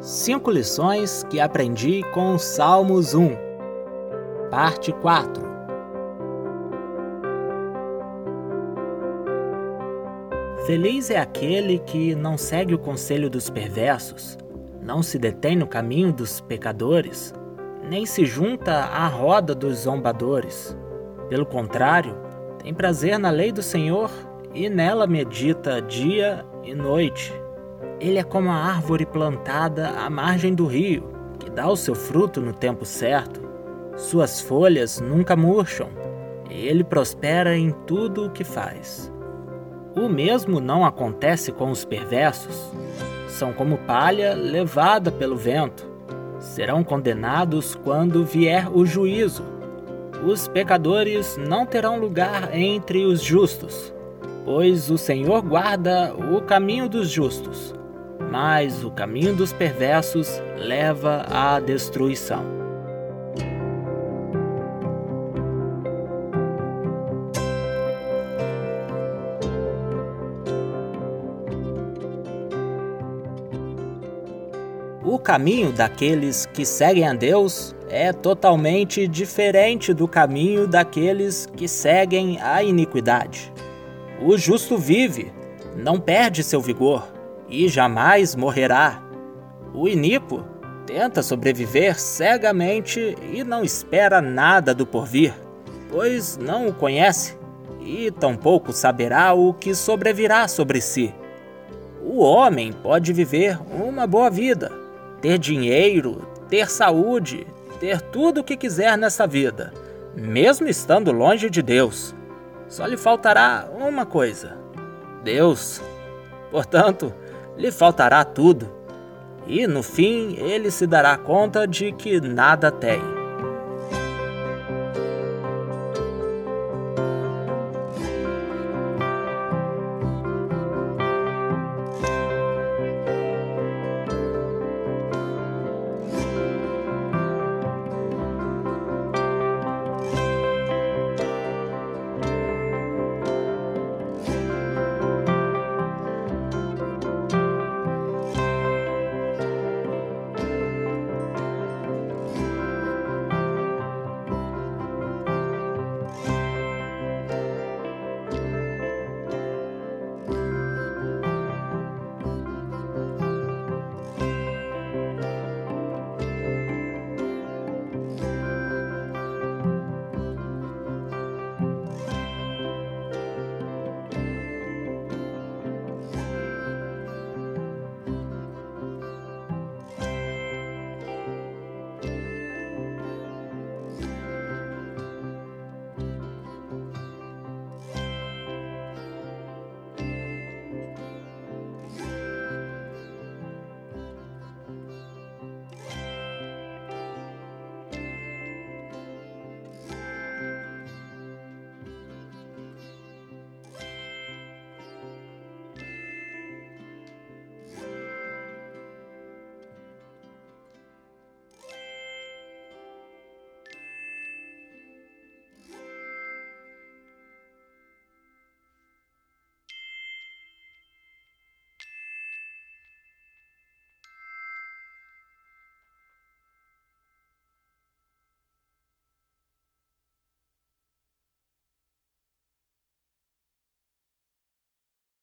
Cinco lições que aprendi com Salmos 1, Parte 4. Feliz é aquele que não segue o conselho dos perversos, não se detém no caminho dos pecadores, nem se junta à roda dos zombadores. Pelo contrário, tem prazer na lei do Senhor e nela medita dia e noite. Ele é como a árvore plantada à margem do rio, que dá o seu fruto no tempo certo. Suas folhas nunca murcham, e ele prospera em tudo o que faz. O mesmo não acontece com os perversos. São como palha levada pelo vento. Serão condenados quando vier o juízo. Os pecadores não terão lugar entre os justos, pois o Senhor guarda o caminho dos justos mas o caminho dos perversos leva à destruição. O caminho daqueles que seguem a Deus é totalmente diferente do caminho daqueles que seguem a iniquidade. O justo vive, não perde seu vigor e jamais morrerá. O iníquo tenta sobreviver cegamente e não espera nada do porvir, pois não o conhece e tampouco saberá o que sobrevirá sobre si. O homem pode viver uma boa vida, ter dinheiro, ter saúde, ter tudo o que quiser nessa vida, mesmo estando longe de Deus. Só lhe faltará uma coisa: Deus. Portanto, lhe faltará tudo, e no fim ele se dará conta de que nada tem.